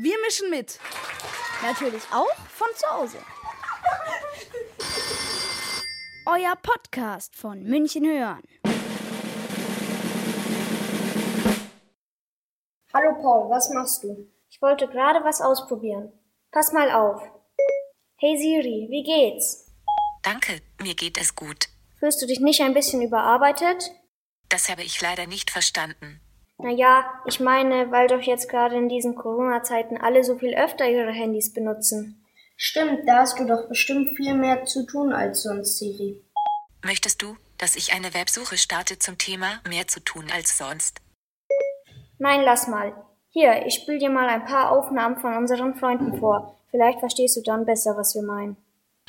Wir mischen mit. Natürlich auch von zu Hause. Euer Podcast von München hören. Hallo Paul, was machst du? Ich wollte gerade was ausprobieren. Pass mal auf. Hey Siri, wie geht's? Danke, mir geht es gut. Fühlst du dich nicht ein bisschen überarbeitet? Das habe ich leider nicht verstanden. Naja, ich meine, weil doch jetzt gerade in diesen Corona-Zeiten alle so viel öfter ihre Handys benutzen. Stimmt, da hast du doch bestimmt viel mehr zu tun als sonst, Siri. Möchtest du, dass ich eine Websuche starte zum Thema mehr zu tun als sonst? Nein, lass mal. Hier, ich spiel dir mal ein paar Aufnahmen von unseren Freunden vor. Vielleicht verstehst du dann besser, was wir meinen.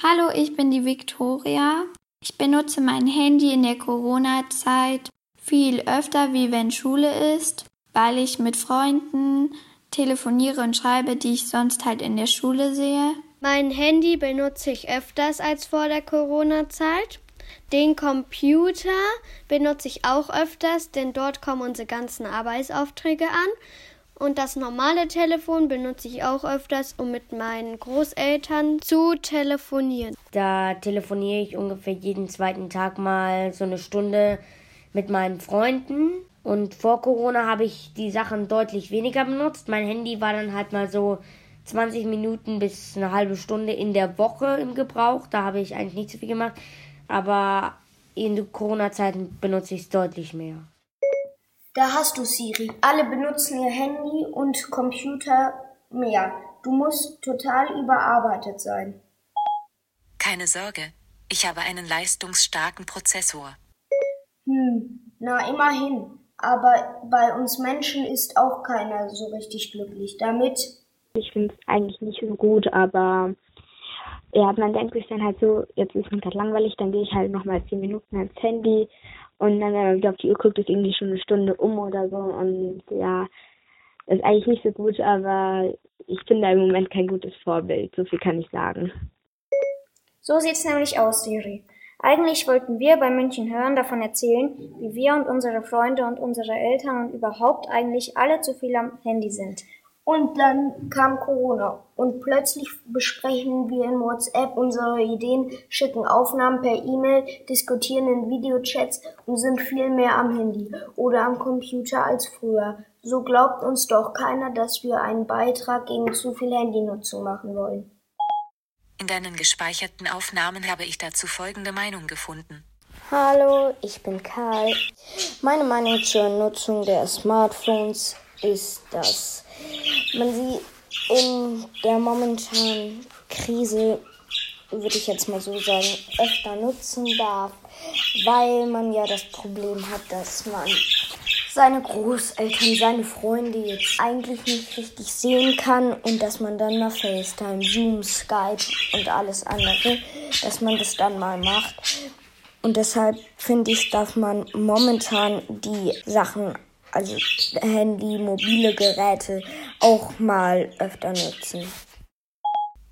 Hallo, ich bin die Victoria. Ich benutze mein Handy in der Corona-Zeit viel öfter, wie wenn Schule ist, weil ich mit Freunden telefoniere und schreibe, die ich sonst halt in der Schule sehe. Mein Handy benutze ich öfters als vor der Corona-Zeit. Den Computer benutze ich auch öfters, denn dort kommen unsere ganzen Arbeitsaufträge an. Und das normale Telefon benutze ich auch öfters, um mit meinen Großeltern zu telefonieren. Da telefoniere ich ungefähr jeden zweiten Tag mal so eine Stunde mit meinen Freunden. Und vor Corona habe ich die Sachen deutlich weniger benutzt. Mein Handy war dann halt mal so 20 Minuten bis eine halbe Stunde in der Woche im Gebrauch. Da habe ich eigentlich nicht so viel gemacht. Aber in Corona-Zeiten benutze ich es deutlich mehr. Da hast du Siri. Alle benutzen ihr Handy und Computer mehr. Du musst total überarbeitet sein. Keine Sorge, ich habe einen leistungsstarken Prozessor. Hm, na immerhin. Aber bei uns Menschen ist auch keiner so richtig glücklich damit. Ich finde es eigentlich nicht so gut, aber ja, man denkt sich dann halt so, jetzt ist mir gerade langweilig, dann gehe ich halt nochmal zehn Minuten ans Handy und dann, wenn man wieder auf die Uhr guckt, ist irgendwie schon eine Stunde um oder so und ja, das ist eigentlich nicht so gut, aber ich bin da im Moment kein gutes Vorbild, so viel kann ich sagen. So sieht's nämlich aus, Siri. Eigentlich wollten wir bei München hören davon erzählen, wie wir und unsere Freunde und unsere Eltern und überhaupt eigentlich alle zu viel am Handy sind. Und dann kam Corona und plötzlich besprechen wir in WhatsApp unsere Ideen, schicken Aufnahmen per E-Mail, diskutieren in Videochats und sind viel mehr am Handy oder am Computer als früher. So glaubt uns doch keiner, dass wir einen Beitrag gegen zu viel Handynutzung machen wollen. In deinen gespeicherten Aufnahmen habe ich dazu folgende Meinung gefunden. Hallo, ich bin Karl. Meine Meinung zur Nutzung der Smartphones ist, dass man sie in der momentanen Krise, würde ich jetzt mal so sagen, öfter nutzen darf, weil man ja das Problem hat, dass man seine Großeltern, seine Freunde jetzt eigentlich nicht richtig sehen kann und dass man dann nach FaceTime, Zoom, Skype und alles andere, dass man das dann mal macht. Und deshalb finde ich, darf man momentan die Sachen, also Handy, mobile Geräte, auch mal öfter nutzen.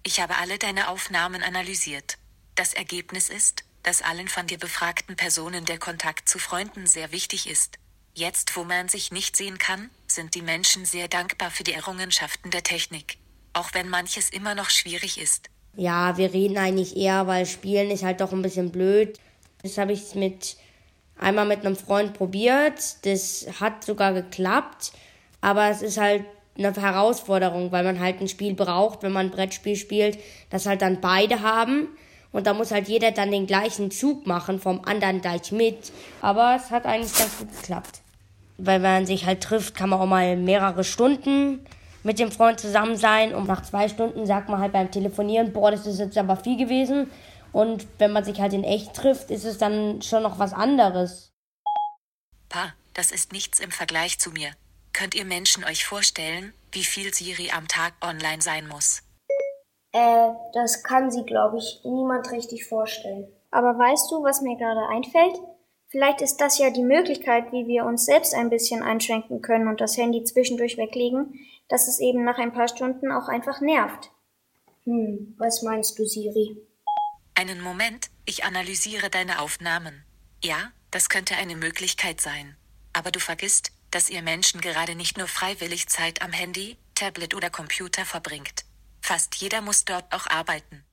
Ich habe alle deine Aufnahmen analysiert. Das Ergebnis ist, dass allen von dir befragten Personen der Kontakt zu Freunden sehr wichtig ist. Jetzt, wo man sich nicht sehen kann, sind die Menschen sehr dankbar für die Errungenschaften der Technik. Auch wenn manches immer noch schwierig ist. Ja, wir reden eigentlich eher, weil Spielen ist halt doch ein bisschen blöd. Das habe ich mit einmal mit einem Freund probiert. Das hat sogar geklappt. Aber es ist halt eine Herausforderung, weil man halt ein Spiel braucht, wenn man ein Brettspiel spielt, das halt dann beide haben. Und da muss halt jeder dann den gleichen Zug machen, vom anderen gleich mit. Aber es hat eigentlich ganz gut geklappt weil wenn man sich halt trifft, kann man auch mal mehrere Stunden mit dem Freund zusammen sein und nach zwei Stunden sagt man halt beim Telefonieren, boah, das ist jetzt aber viel gewesen. Und wenn man sich halt in echt trifft, ist es dann schon noch was anderes. Pa, das ist nichts im Vergleich zu mir. Könnt ihr Menschen euch vorstellen, wie viel Siri am Tag online sein muss? Äh, das kann sie, glaube ich, niemand richtig vorstellen. Aber weißt du, was mir gerade einfällt? Vielleicht ist das ja die Möglichkeit, wie wir uns selbst ein bisschen einschränken können und das Handy zwischendurch weglegen, dass es eben nach ein paar Stunden auch einfach nervt. Hm, was meinst du, Siri? Einen Moment, ich analysiere deine Aufnahmen. Ja, das könnte eine Möglichkeit sein. Aber du vergisst, dass ihr Menschen gerade nicht nur freiwillig Zeit am Handy, Tablet oder Computer verbringt. Fast jeder muss dort auch arbeiten.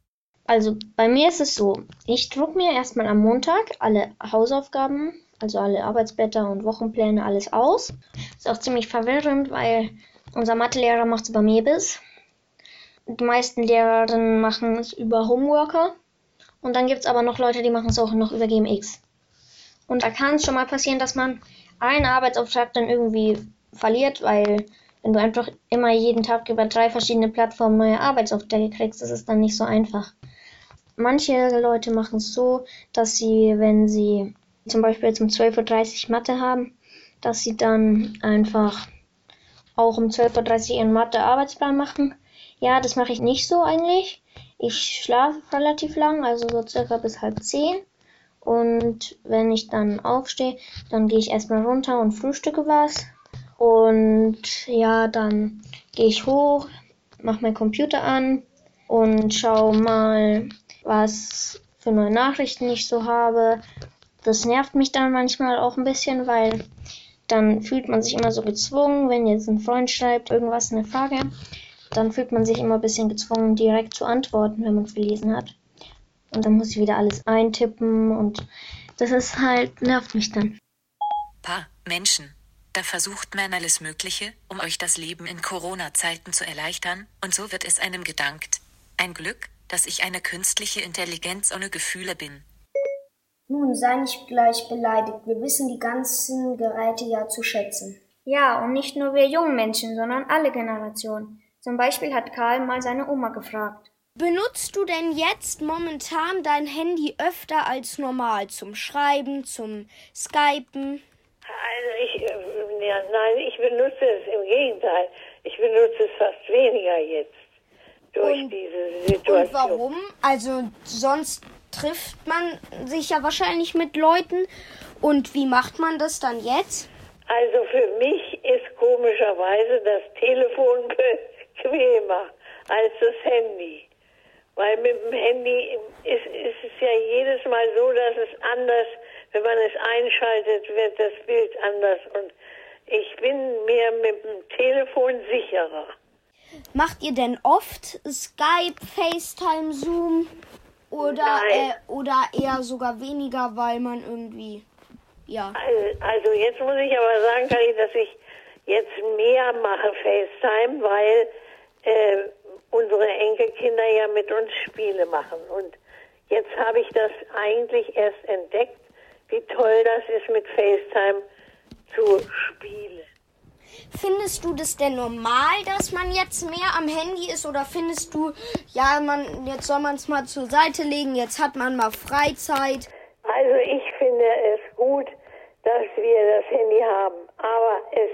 Also bei mir ist es so, ich druck mir erstmal am Montag alle Hausaufgaben, also alle Arbeitsblätter und Wochenpläne, alles aus. Ist auch ziemlich verwirrend, weil unser Mathelehrer macht es über Mebis. Die meisten Lehrerinnen machen es über Homeworker. Und dann gibt es aber noch Leute, die machen es auch noch über GMX. Und da kann es schon mal passieren, dass man einen Arbeitsauftrag dann irgendwie verliert, weil wenn du einfach immer jeden Tag über drei verschiedene Plattformen neue Arbeitsaufträge kriegst, ist es dann nicht so einfach. Manche Leute machen es so, dass sie, wenn sie zum Beispiel jetzt um 12.30 Uhr Mathe haben, dass sie dann einfach auch um 12.30 Uhr ihren Mathe-Arbeitsplan machen. Ja, das mache ich nicht so eigentlich. Ich schlafe relativ lang, also so circa bis halb zehn. Und wenn ich dann aufstehe, dann gehe ich erstmal runter und frühstücke was. Und ja, dann gehe ich hoch, mache meinen Computer an und schaue mal, was für neue Nachrichten ich so habe. Das nervt mich dann manchmal auch ein bisschen, weil dann fühlt man sich immer so gezwungen, wenn jetzt ein Freund schreibt irgendwas, eine Frage, dann fühlt man sich immer ein bisschen gezwungen, direkt zu antworten, wenn man es gelesen hat. Und dann muss ich wieder alles eintippen und das ist halt, nervt mich dann. Pa, Menschen. Da versucht man alles Mögliche, um euch das Leben in Corona-Zeiten zu erleichtern, und so wird es einem gedankt. Ein Glück, dass ich eine künstliche Intelligenz ohne Gefühle bin. Nun, sei nicht gleich beleidigt. Wir wissen die ganzen Geräte ja zu schätzen. Ja, und nicht nur wir jungen Menschen, sondern alle Generationen. Zum Beispiel hat Karl mal seine Oma gefragt. Benutzt du denn jetzt momentan dein Handy öfter als normal zum Schreiben, zum Skypen? Also ich, äh, ja, nein, ich benutze es im Gegenteil. Ich benutze es fast weniger jetzt durch Und- diese Situation. Und warum? Also sonst trifft man sich ja wahrscheinlich mit Leuten. Und wie macht man das dann jetzt? Also für mich ist komischerweise das Telefon bequemer als das Handy. Weil mit dem Handy ist, ist es ja jedes Mal so, dass es anders, wenn man es einschaltet, wird das Bild anders. Und ich bin mir mit dem Telefon sicherer. Macht ihr denn oft Skype, FaceTime, Zoom? Oder, äh, oder eher sogar weniger, weil man irgendwie, ja. Also, also jetzt muss ich aber sagen, Kali, dass ich jetzt mehr mache FaceTime, weil äh, unsere Enkelkinder ja mit uns Spiele machen. Und jetzt habe ich das eigentlich erst entdeckt, wie toll das ist, mit FaceTime zu spielen. Findest du das denn normal, dass man jetzt mehr am Handy ist? Oder findest du, ja, man, jetzt soll man es mal zur Seite legen, jetzt hat man mal Freizeit? Also ich finde es gut, dass wir das Handy haben, aber es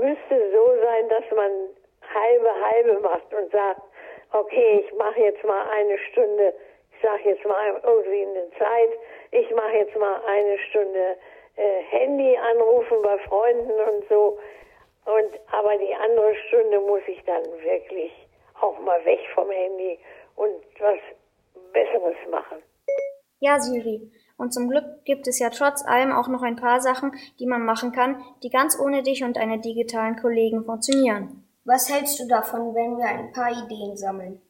müsste so sein, dass man halbe halbe macht und sagt, okay, ich mache jetzt mal eine Stunde, ich sage jetzt mal irgendwie eine Zeit, ich mache jetzt mal eine Stunde äh, Handy anrufen bei Freunden und so. Und aber die andere Stunde muss ich dann wirklich auch mal weg vom Handy und was Besseres machen. Ja, Siri. Und zum Glück gibt es ja trotz allem auch noch ein paar Sachen, die man machen kann, die ganz ohne dich und deine digitalen Kollegen funktionieren. Was hältst du davon, wenn wir ein paar Ideen sammeln?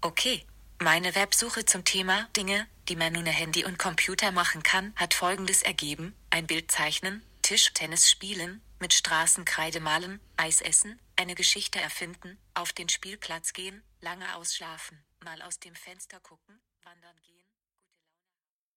Okay. Meine Websuche zum Thema Dinge, die man ohne Handy und Computer machen kann, hat folgendes ergeben. Ein Bild zeichnen, Tischtennis spielen, mit Straßenkreide malen, Eis essen, eine Geschichte erfinden, auf den Spielplatz gehen, lange ausschlafen, mal aus dem Fenster gucken, wandern gehen.